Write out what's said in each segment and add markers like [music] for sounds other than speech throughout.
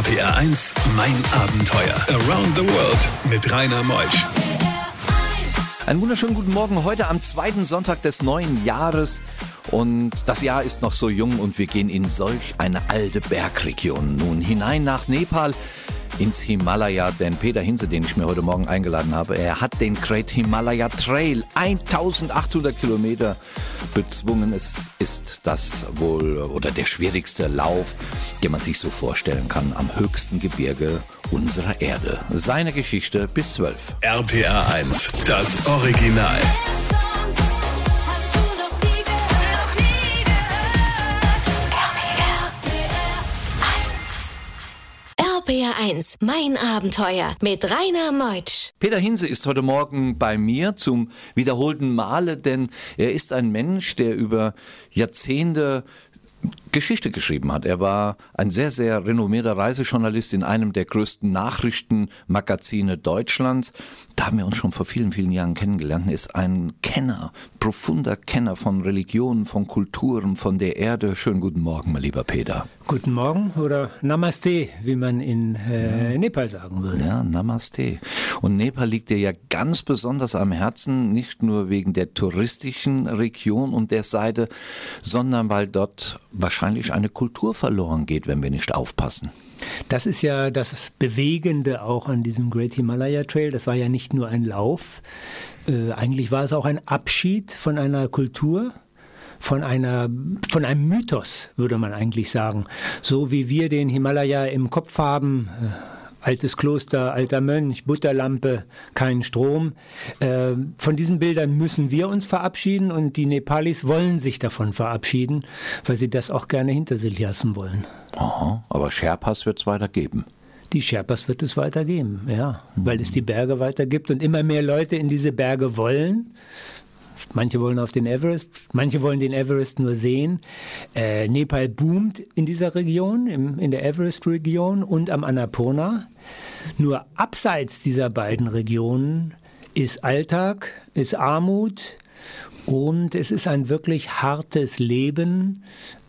RPR 1, mein Abenteuer. Around the World mit Rainer Meusch. Einen wunderschönen guten Morgen heute am zweiten Sonntag des neuen Jahres. Und das Jahr ist noch so jung und wir gehen in solch eine alte Bergregion nun hinein nach Nepal ins Himalaya, denn Peter Hinze, den ich mir heute Morgen eingeladen habe, er hat den Great Himalaya Trail 1800 Kilometer bezwungen. Es ist das wohl oder der schwierigste Lauf, den man sich so vorstellen kann, am höchsten Gebirge unserer Erde. Seine Geschichte bis 12. RPR 1, das Original. RPR 1, mein Abenteuer mit Rainer Meutsch. Peter Hinse ist heute Morgen bei mir zum wiederholten Male, denn er ist ein Mensch, der über Jahrzehnte Geschichte geschrieben hat. Er war ein sehr, sehr renommierter Reisejournalist in einem der größten Nachrichtenmagazine Deutschlands. Da haben wir uns schon vor vielen, vielen Jahren kennengelernt. Er ist ein Kenner, profunder Kenner von Religionen, von Kulturen, von der Erde. Schönen guten Morgen, mein lieber Peter. Guten Morgen oder Namaste, wie man in äh, Nepal sagen würde. Ja, Namaste. Und Nepal liegt dir ja ganz besonders am Herzen, nicht nur wegen der touristischen Region und der Seite, sondern weil dort wahrscheinlich eine Kultur verloren geht, wenn wir nicht aufpassen. Das ist ja das Bewegende auch an diesem Great Himalaya Trail. Das war ja nicht nur ein Lauf. Äh, eigentlich war es auch ein Abschied von einer Kultur, von einer, von einem Mythos, würde man eigentlich sagen. So wie wir den Himalaya im Kopf haben, äh, altes Kloster, alter Mönch, Butterlampe, kein Strom. Äh, von diesen Bildern müssen wir uns verabschieden und die Nepalis wollen sich davon verabschieden, weil sie das auch gerne hinter sich lassen wollen. Aha, aber Sherpas wird es weiter geben. Die Sherpas wird es weitergeben, ja, mhm. weil es die Berge weitergibt und immer mehr Leute in diese Berge wollen. Manche wollen auf den Everest, manche wollen den Everest nur sehen. Äh, Nepal boomt in dieser Region, im, in der Everest-Region und am Annapurna. Nur abseits dieser beiden Regionen ist Alltag, ist Armut und es ist ein wirklich hartes Leben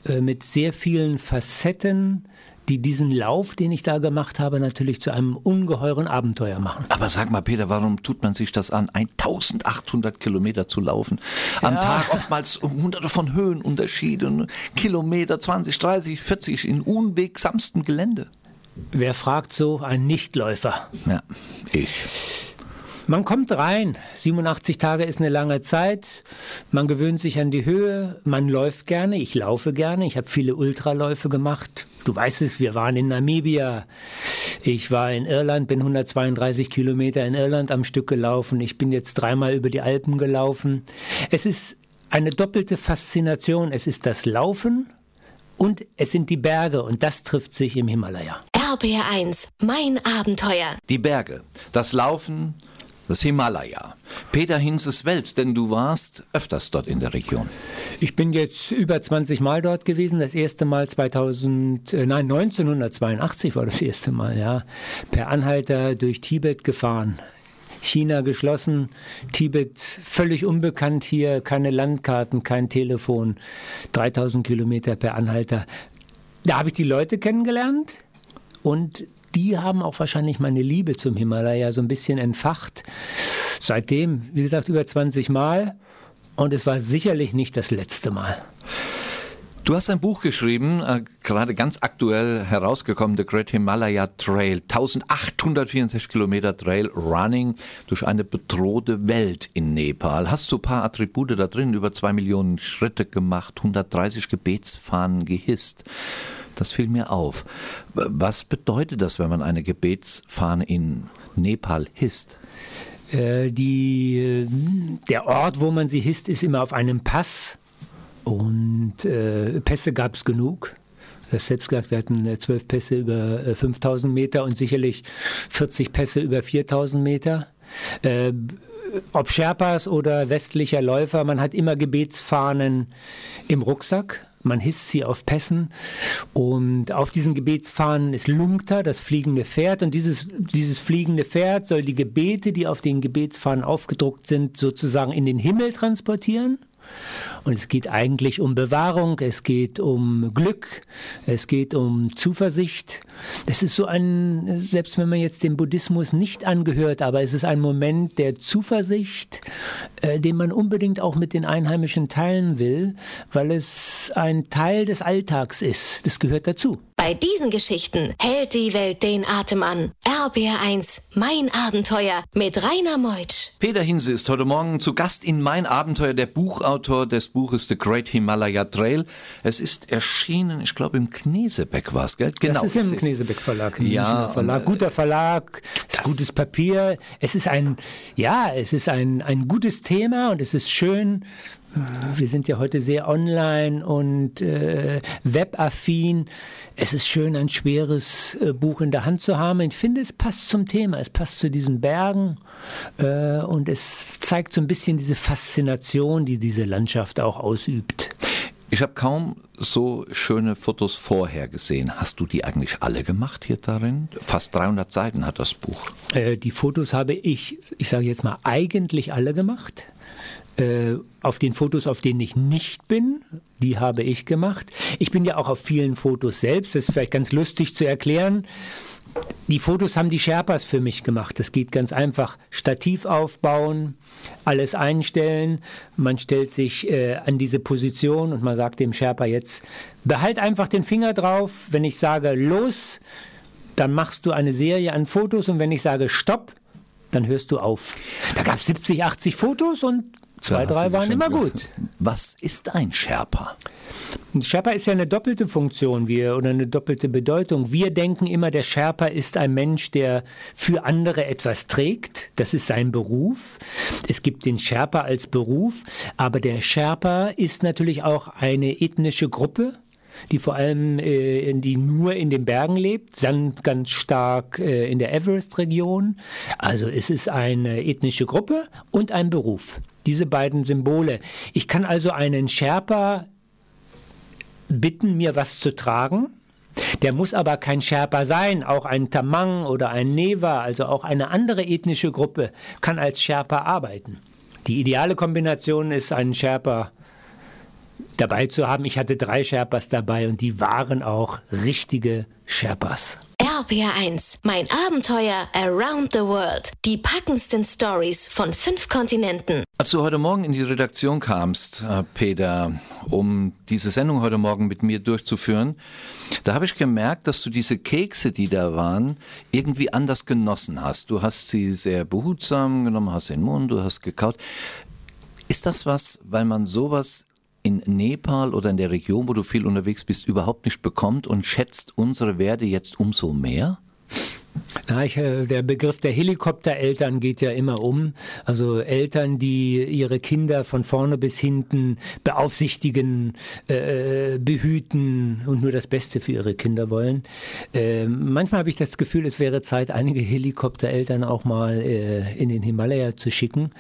mit sehr vielen Facetten, die diesen Lauf, den ich da gemacht habe, natürlich zu einem ungeheuren Abenteuer machen. Aber sag mal, Peter, warum tut man sich das an, 1800 Kilometer zu laufen? Am ja. Tag oftmals hunderte von Höhenunterschieden, Kilometer 20, 30, 40 in unwegsamstem Gelände. Wer fragt so? Ein Nichtläufer. Ja, ich. Man kommt rein. 87 Tage ist eine lange Zeit. Man gewöhnt sich an die Höhe. Man läuft gerne. Ich laufe gerne. Ich habe viele Ultraläufe gemacht. Du weißt es, wir waren in Namibia. Ich war in Irland, bin 132 Kilometer in Irland am Stück gelaufen. Ich bin jetzt dreimal über die Alpen gelaufen. Es ist eine doppelte Faszination. Es ist das Laufen und es sind die Berge und das trifft sich im Himalaya. RBR1, mein Abenteuer. Die Berge, das Laufen, das Himalaya. Peter Hinzes Welt, denn du warst öfters dort in der Region. Ich bin jetzt über 20 Mal dort gewesen. Das erste Mal 2000, äh, nein, 1982 war das erste Mal, ja. Per Anhalter durch Tibet gefahren. China geschlossen, Tibet völlig unbekannt hier, keine Landkarten, kein Telefon, 3000 Kilometer per Anhalter. Da habe ich die Leute kennengelernt und die haben auch wahrscheinlich meine Liebe zum Himalaya so ein bisschen entfacht. Seitdem, wie gesagt, über 20 Mal. Und es war sicherlich nicht das letzte Mal. Du hast ein Buch geschrieben, äh, gerade ganz aktuell herausgekommen, The Great Himalaya Trail. 1864 Kilometer Trail Running durch eine bedrohte Welt in Nepal. Hast du ein paar Attribute da drin, über zwei Millionen Schritte gemacht, 130 Gebetsfahnen gehisst. Das fiel mir auf. Was bedeutet das, wenn man eine Gebetsfahne in Nepal hisst? Äh, die, äh, der Ort, wo man sie hisst, ist immer auf einem Pass. Und äh, Pässe gab es genug. Das selbst gesagt, wir hatten äh, zwölf Pässe über äh, 5000 Meter und sicherlich 40 Pässe über 4000 Meter. Äh, ob Sherpas oder westlicher Läufer, man hat immer Gebetsfahnen im Rucksack man hisst sie auf Pässen und auf diesen Gebetsfahnen ist Lungta, das fliegende Pferd. Und dieses, dieses fliegende Pferd soll die Gebete, die auf den Gebetsfahnen aufgedruckt sind, sozusagen in den Himmel transportieren Und es geht eigentlich um Bewahrung, es geht um Glück, es geht um Zuversicht. Das ist so ein, selbst wenn man jetzt dem Buddhismus nicht angehört, aber es ist ein Moment der Zuversicht, äh, den man unbedingt auch mit den Einheimischen teilen will, weil es ein Teil des Alltags ist. Das gehört dazu. Bei diesen Geschichten hält die Welt den Atem an. RBR1, mein Abenteuer mit Rainer Meutsch. Peter Hinse ist heute Morgen zu Gast in Mein Abenteuer, der Buchautor des Buches The Great Himalaya Trail. Es ist erschienen, ich glaube im Knesebeck war es, gell? Genau. Das ist im Knesebeck Verlag, im ja, Verlag. Guter Verlag, ist gutes Papier. Es ist ein, ja, es ist ein, ein gutes Thema und es ist schön, wir sind ja heute sehr online und äh, webaffin. Es ist schön, ein schweres äh, Buch in der Hand zu haben. Ich finde, es passt zum Thema, es passt zu diesen Bergen äh, und es zeigt so ein bisschen diese Faszination, die diese Landschaft auch ausübt. Ich habe kaum so schöne Fotos vorher gesehen. Hast du die eigentlich alle gemacht hier darin? Fast 300 Seiten hat das Buch. Äh, die Fotos habe ich, ich sage jetzt mal, eigentlich alle gemacht. Äh, auf den Fotos, auf denen ich nicht bin, die habe ich gemacht. Ich bin ja auch auf vielen Fotos selbst, das ist vielleicht ganz lustig zu erklären. Die Fotos haben die Sherpas für mich gemacht. Das geht ganz einfach. Stativ aufbauen, alles einstellen. Man stellt sich äh, an diese Position und man sagt dem Sherpa jetzt, behalt einfach den Finger drauf. Wenn ich sage los, dann machst du eine Serie an Fotos und wenn ich sage stopp, dann hörst du auf. Da gab es 70, 80 Fotos und Zwei, drei waren immer gut. Was ist ein Sherpa? Ein Sherpa ist ja eine doppelte Funktion wir, oder eine doppelte Bedeutung. Wir denken immer, der Sherpa ist ein Mensch, der für andere etwas trägt. Das ist sein Beruf. Es gibt den Sherpa als Beruf, aber der Sherpa ist natürlich auch eine ethnische Gruppe die vor allem äh, die nur in den Bergen lebt, dann ganz stark äh, in der Everest-Region. Also es ist eine ethnische Gruppe und ein Beruf. Diese beiden Symbole. Ich kann also einen Sherpa bitten, mir was zu tragen. Der muss aber kein Sherpa sein, auch ein Tamang oder ein Neva, also auch eine andere ethnische Gruppe, kann als Sherpa arbeiten. Die ideale Kombination ist ein Sherpa dabei zu haben. Ich hatte drei Sherpas dabei und die waren auch richtige Sherpas. RPR1, mein Abenteuer Around the World. Die packendsten Stories von fünf Kontinenten. Als du heute Morgen in die Redaktion kamst, äh, Peter, um diese Sendung heute Morgen mit mir durchzuführen, da habe ich gemerkt, dass du diese Kekse, die da waren, irgendwie anders genossen hast. Du hast sie sehr behutsam genommen, hast den Mund, du hast gekaut. Ist das was, weil man sowas in Nepal oder in der Region, wo du viel unterwegs bist, überhaupt nicht bekommt und schätzt unsere Werte jetzt umso mehr? Na, ich, äh, der Begriff der Helikoptereltern geht ja immer um. Also Eltern, die ihre Kinder von vorne bis hinten beaufsichtigen, äh, behüten und nur das Beste für ihre Kinder wollen. Äh, manchmal habe ich das Gefühl, es wäre Zeit, einige Helikoptereltern auch mal äh, in den Himalaya zu schicken.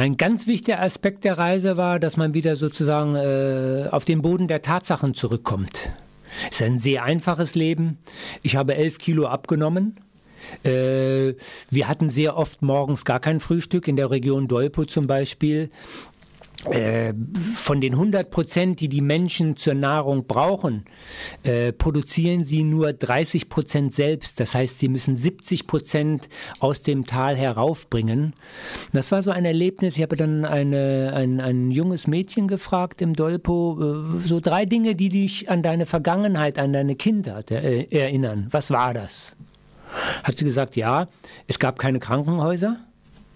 Ein ganz wichtiger Aspekt der Reise war, dass man wieder sozusagen äh, auf den Boden der Tatsachen zurückkommt. Es ist ein sehr einfaches Leben. Ich habe elf Kilo abgenommen. Äh, wir hatten sehr oft morgens gar kein Frühstück, in der Region Dolpo zum Beispiel. Äh, von den 100 Prozent, die die Menschen zur Nahrung brauchen, äh, produzieren sie nur 30 Prozent selbst. Das heißt, sie müssen 70 Prozent aus dem Tal heraufbringen. Das war so ein Erlebnis. Ich habe dann eine, ein, ein junges Mädchen gefragt im Dolpo, äh, so drei Dinge, die dich an deine Vergangenheit, an deine Kindheit erinnern. Was war das? Hat sie gesagt, ja, es gab keine Krankenhäuser.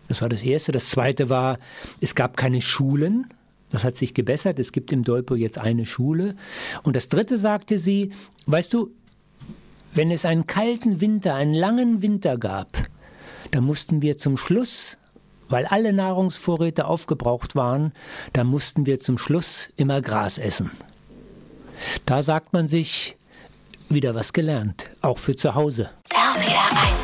Das war das Erste. Das Zweite war, es gab keine Schulen. Das hat sich gebessert. Es gibt im Dolpo jetzt eine Schule. Und das Dritte sagte sie, weißt du, wenn es einen kalten Winter, einen langen Winter gab, dann mussten wir zum Schluss, weil alle Nahrungsvorräte aufgebraucht waren, da mussten wir zum Schluss immer Gras essen. Da sagt man sich, wieder was gelernt, auch für zu Hause. RPR 1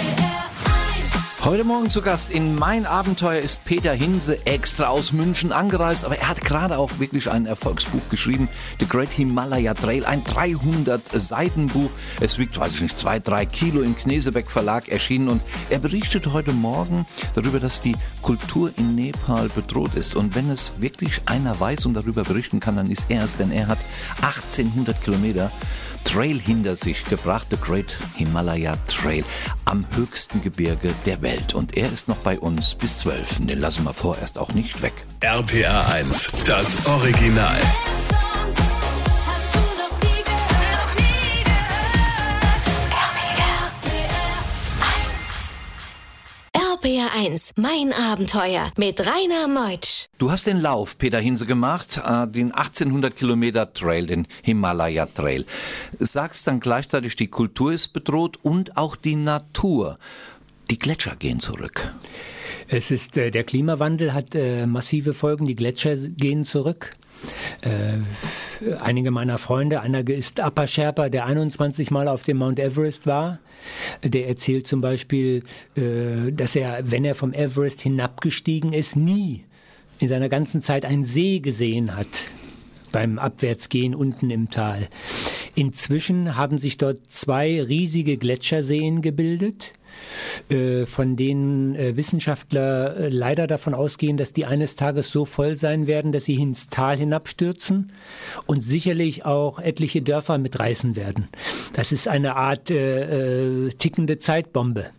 Heute Morgen zu Gast in Mein Abenteuer ist Peter Hinse extra aus München angereist, aber er hat gerade auch wirklich ein Erfolgsbuch geschrieben, The Great Himalaya Trail, ein 300 Seiten Buch. Es wiegt, weiß ich nicht, zwei, drei Kilo im Knesebeck Verlag erschienen und er berichtet heute Morgen darüber, dass die Kultur in Nepal bedroht ist. Und wenn es wirklich einer weiß und darüber berichten kann, dann ist er es, denn er hat 1800 Kilometer Trail hinter sich gebracht, The Great Himalaya Trail, am höchsten Gebirge der Welt. Und er ist noch bei uns bis 12. Den lassen wir vorerst auch nicht weg. RPR 1, das Original. 1, mein Abenteuer mit Rainer Meutsch. Du hast den Lauf, Peter Hinse, gemacht, äh, den 1800 Kilometer Trail, den Himalaya Trail. Sagst dann gleichzeitig, die Kultur ist bedroht und auch die Natur. Die Gletscher gehen zurück. Es ist, äh, der Klimawandel hat äh, massive Folgen. Die Gletscher gehen zurück. Äh, einige meiner Freunde, einer ist Upper Sherpa, der 21 Mal auf dem Mount Everest war. Der erzählt zum Beispiel, äh, dass er, wenn er vom Everest hinabgestiegen ist, nie in seiner ganzen Zeit einen See gesehen hat beim Abwärtsgehen unten im Tal. Inzwischen haben sich dort zwei riesige Gletscherseen gebildet von denen äh, Wissenschaftler äh, leider davon ausgehen, dass die eines Tages so voll sein werden, dass sie ins Tal hinabstürzen und sicherlich auch etliche Dörfer mitreißen werden. Das ist eine Art äh, äh, tickende Zeitbombe.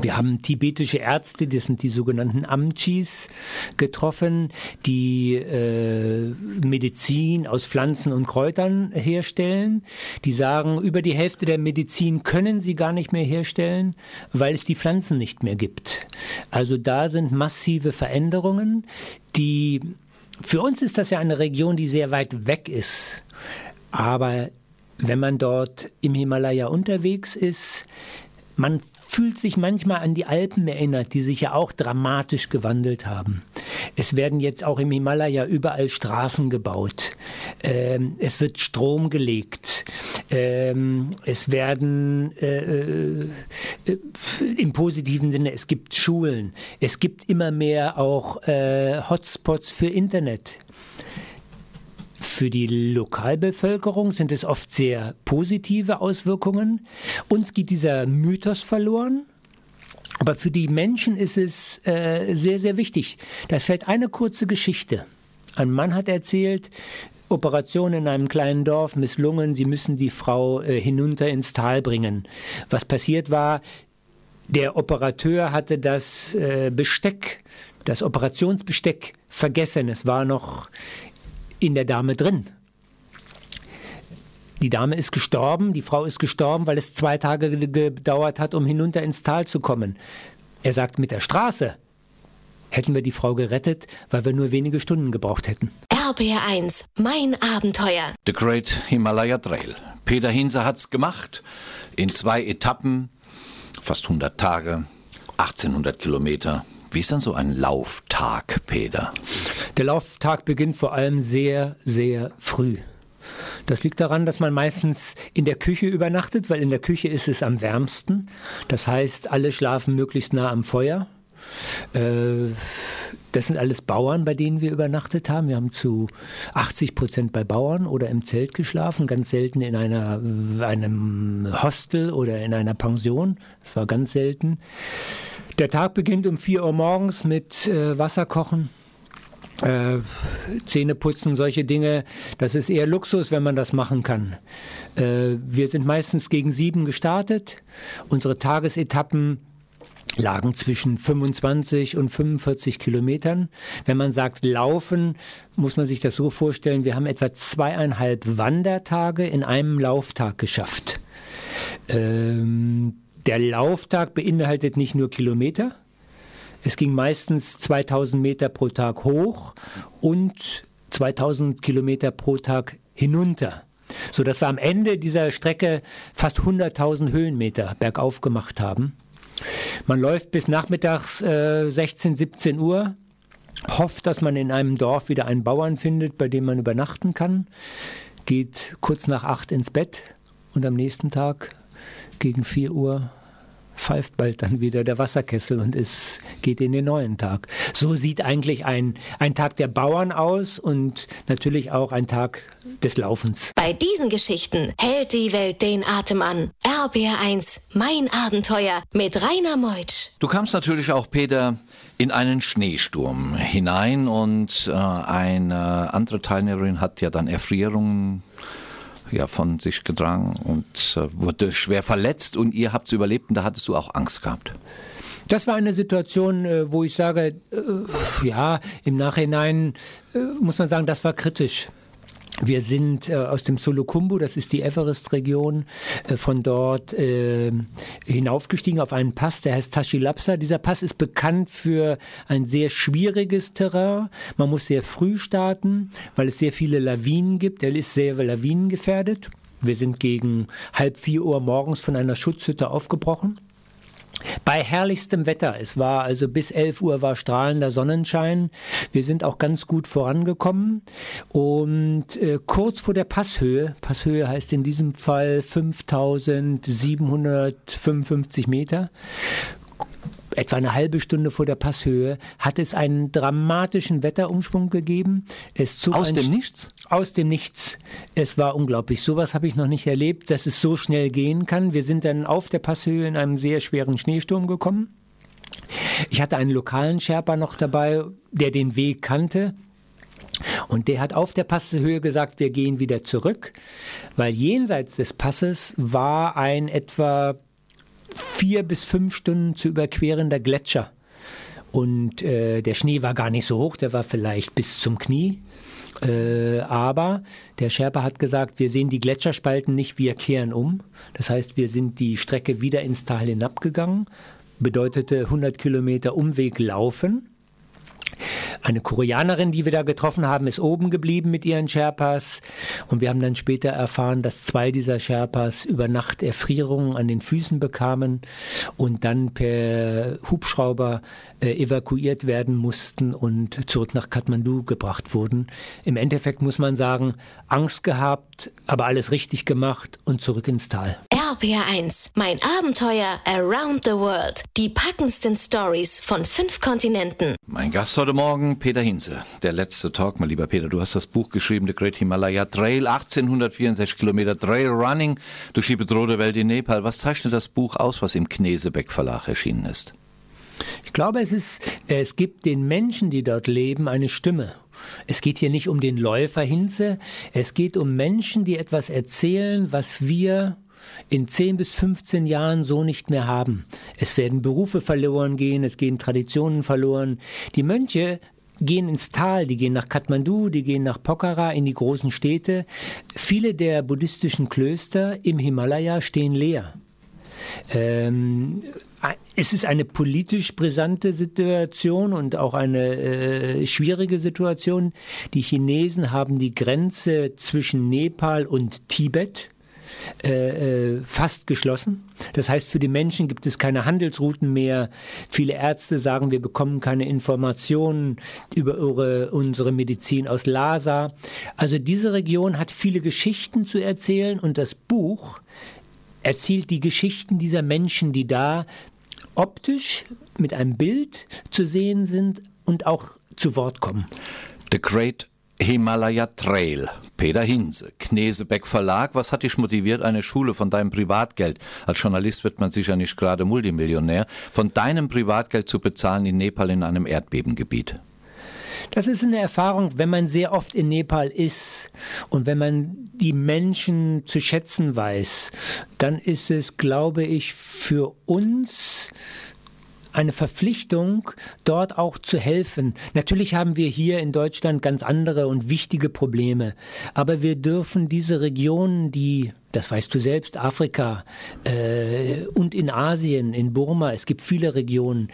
Wir haben tibetische Ärzte, das sind die sogenannten Amchis, getroffen, die äh, Medizin aus Pflanzen und Kräutern herstellen. Die sagen, über die Hälfte der Medizin können sie gar nicht mehr herstellen, weil es die Pflanzen nicht mehr gibt. Also da sind massive Veränderungen, die für uns ist das ja eine Region, die sehr weit weg ist. Aber wenn man dort im Himalaya unterwegs ist, man fühlt sich manchmal an die Alpen erinnert, die sich ja auch dramatisch gewandelt haben. Es werden jetzt auch im Himalaya überall Straßen gebaut. Ähm, es wird Strom gelegt. Ähm, es werden äh, äh, im positiven Sinne, es gibt Schulen. Es gibt immer mehr auch äh, Hotspots für Internet. Für die Lokalbevölkerung sind es oft sehr positive Auswirkungen. Uns geht dieser Mythos verloren. Aber für die Menschen ist es äh, sehr, sehr wichtig. Da fällt eine kurze Geschichte. Ein Mann hat erzählt, Operation in einem kleinen Dorf misslungen, sie müssen die Frau äh, hinunter ins Tal bringen. Was passiert war, der Operateur hatte das äh, Besteck, das Operationsbesteck vergessen. Es war noch in der Dame drin. Die Dame ist gestorben, die Frau ist gestorben, weil es zwei Tage gedauert hat, um hinunter ins Tal zu kommen. Er sagt, mit der Straße hätten wir die Frau gerettet, weil wir nur wenige Stunden gebraucht hätten. RBR1, mein Abenteuer. The Great Himalaya Trail. Peter Hinse hat's gemacht. In zwei Etappen, fast 100 Tage, 1800 Kilometer. Wie ist dann so ein Lauftag, Peter? Der Lauftag beginnt vor allem sehr, sehr früh. Das liegt daran, dass man meistens in der Küche übernachtet, weil in der Küche ist es am wärmsten. Das heißt, alle schlafen möglichst nah am Feuer. Äh, das sind alles Bauern, bei denen wir übernachtet haben. Wir haben zu 80 Prozent bei Bauern oder im Zelt geschlafen, ganz selten in einer, einem Hostel oder in einer Pension. Das war ganz selten. Der Tag beginnt um 4 Uhr morgens mit äh, Wasser kochen. Äh, Zähne putzen, solche Dinge, das ist eher Luxus, wenn man das machen kann. Äh, wir sind meistens gegen sieben gestartet. Unsere Tagesetappen lagen zwischen 25 und 45 Kilometern. Wenn man sagt laufen, muss man sich das so vorstellen, wir haben etwa zweieinhalb Wandertage in einem Lauftag geschafft. Ähm, der Lauftag beinhaltet nicht nur Kilometer. Es ging meistens 2000 Meter pro Tag hoch und 2000 Kilometer pro Tag hinunter. So dass wir am Ende dieser Strecke fast 100.000 Höhenmeter bergauf gemacht haben. Man läuft bis nachmittags äh, 16, 17 Uhr, hofft, dass man in einem Dorf wieder einen Bauern findet, bei dem man übernachten kann, geht kurz nach acht ins Bett und am nächsten Tag gegen 4 Uhr pfeift bald dann wieder der Wasserkessel und es geht in den neuen Tag. So sieht eigentlich ein, ein Tag der Bauern aus und natürlich auch ein Tag des Laufens. Bei diesen Geschichten hält die Welt den Atem an. RBR1, mein Abenteuer mit Rainer Meutsch. Du kamst natürlich auch, Peter, in einen Schneesturm hinein und äh, eine andere Teilnehmerin hat ja dann Erfrierungen ja von sich getragen und äh, wurde schwer verletzt und ihr habt es überlebt und da hattest du auch Angst gehabt. Das war eine Situation, äh, wo ich sage, äh, ja, im Nachhinein äh, muss man sagen, das war kritisch. Wir sind äh, aus dem Solokumbu, das ist die Everest-Region, äh, von dort äh, hinaufgestiegen auf einen Pass, der heißt Tashilapsa. Dieser Pass ist bekannt für ein sehr schwieriges Terrain. Man muss sehr früh starten, weil es sehr viele Lawinen gibt. Er ist sehr lawinengefährdet. Wir sind gegen halb vier Uhr morgens von einer Schutzhütte aufgebrochen. Bei herrlichstem Wetter. Es war also bis 11 Uhr war strahlender Sonnenschein. Wir sind auch ganz gut vorangekommen. Und äh, kurz vor der Passhöhe, Passhöhe heißt in diesem Fall 5755 Meter, etwa eine halbe Stunde vor der Passhöhe, hat es einen dramatischen Wetterumschwung gegeben. Es zog aus dem Nichts? Aus dem Nichts. Es war unglaublich. Sowas habe ich noch nicht erlebt, dass es so schnell gehen kann. Wir sind dann auf der Passhöhe in einem sehr schweren Schneesturm gekommen. Ich hatte einen lokalen Sherpa noch dabei, der den Weg kannte. Und der hat auf der Passhöhe gesagt, wir gehen wieder zurück, weil jenseits des Passes war ein etwa vier bis fünf Stunden zu überquerender Gletscher. Und äh, der Schnee war gar nicht so hoch, der war vielleicht bis zum Knie. Äh, aber der Sherpa hat gesagt, wir sehen die Gletscherspalten nicht, wir kehren um. Das heißt, wir sind die Strecke wieder ins Tal hinabgegangen. Bedeutete 100 Kilometer Umweg laufen. Eine Koreanerin, die wir da getroffen haben, ist oben geblieben mit ihren Sherpas. Und wir haben dann später erfahren, dass zwei dieser Sherpas über Nacht Erfrierungen an den Füßen bekamen und dann per Hubschrauber äh, evakuiert werden mussten und zurück nach Kathmandu gebracht wurden. Im Endeffekt muss man sagen, Angst gehabt, aber alles richtig gemacht und zurück ins Tal. RPR1, mein Abenteuer around the world. Die packendsten Stories von fünf Kontinenten. Mein Gast heute Morgen, Peter Hinze. Der letzte Talk, mein lieber Peter. Du hast das Buch geschrieben, The Great Himalaya Trail, 1864 Kilometer Trail Running durch die bedrohte Welt in Nepal. Was zeichnet das Buch aus, was im Knesebeck Verlag erschienen ist? Ich glaube, es ist, es gibt den Menschen, die dort leben, eine Stimme. Es geht hier nicht um den Läufer Hinze, es geht um Menschen, die etwas erzählen, was wir in 10 bis 15 Jahren so nicht mehr haben. Es werden Berufe verloren gehen, es gehen Traditionen verloren. Die Mönche gehen ins Tal, die gehen nach Kathmandu, die gehen nach Pokhara, in die großen Städte. Viele der buddhistischen Klöster im Himalaya stehen leer. Ähm, es ist eine politisch brisante Situation und auch eine äh, schwierige Situation. Die Chinesen haben die Grenze zwischen Nepal und Tibet äh, äh, fast geschlossen. Das heißt, für die Menschen gibt es keine Handelsrouten mehr. Viele Ärzte sagen, wir bekommen keine Informationen über eure, unsere Medizin aus Lhasa. Also diese Region hat viele Geschichten zu erzählen und das Buch erzählt die Geschichten dieser Menschen, die da optisch mit einem Bild zu sehen sind und auch zu Wort kommen. The Great Himalaya Trail. Peter Hinse, Knesebeck Verlag. Was hat dich motiviert, eine Schule von deinem Privatgeld, als Journalist wird man sicher nicht gerade Multimillionär, von deinem Privatgeld zu bezahlen in Nepal in einem Erdbebengebiet? Das ist eine Erfahrung, wenn man sehr oft in Nepal ist und wenn man die Menschen zu schätzen weiß, dann ist es, glaube ich, für uns eine Verpflichtung, dort auch zu helfen. Natürlich haben wir hier in Deutschland ganz andere und wichtige Probleme, aber wir dürfen diese Regionen, die das weißt du selbst, Afrika äh, und in Asien, in Burma, es gibt viele Regionen.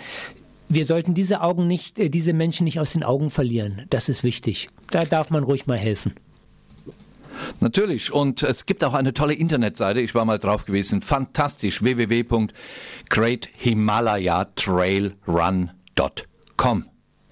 Wir sollten diese Augen nicht, äh, diese Menschen nicht aus den Augen verlieren. Das ist wichtig. Da darf man ruhig mal helfen. Natürlich. Und es gibt auch eine tolle Internetseite. Ich war mal drauf gewesen. Fantastisch. www.greathimalayatrailrun.com.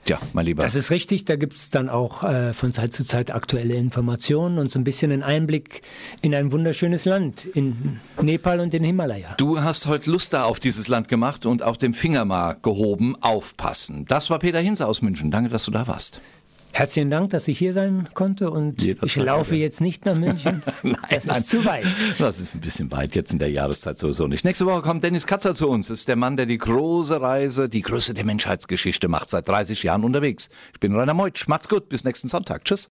Tja, mein Lieber. Das ist richtig, da gibt es dann auch äh, von Zeit zu Zeit aktuelle Informationen und so ein bisschen einen Einblick in ein wunderschönes Land, in Nepal und den Himalaya. Du hast heute Lust da auf dieses Land gemacht und auch dem Finger mal gehoben, aufpassen. Das war Peter Hinze aus München. Danke, dass du da warst. Herzlichen Dank, dass ich hier sein konnte und Jederzeit, ich laufe danke. jetzt nicht nach München. [laughs] Nein, das nein. ist zu weit. Das ist ein bisschen weit, jetzt in der Jahreszeit sowieso nicht. Nächste Woche kommt Dennis Katzer zu uns. Das ist der Mann, der die große Reise, die Größe der Menschheitsgeschichte macht, seit 30 Jahren unterwegs. Ich bin Rainer Meutsch. Macht's gut, bis nächsten Sonntag. Tschüss.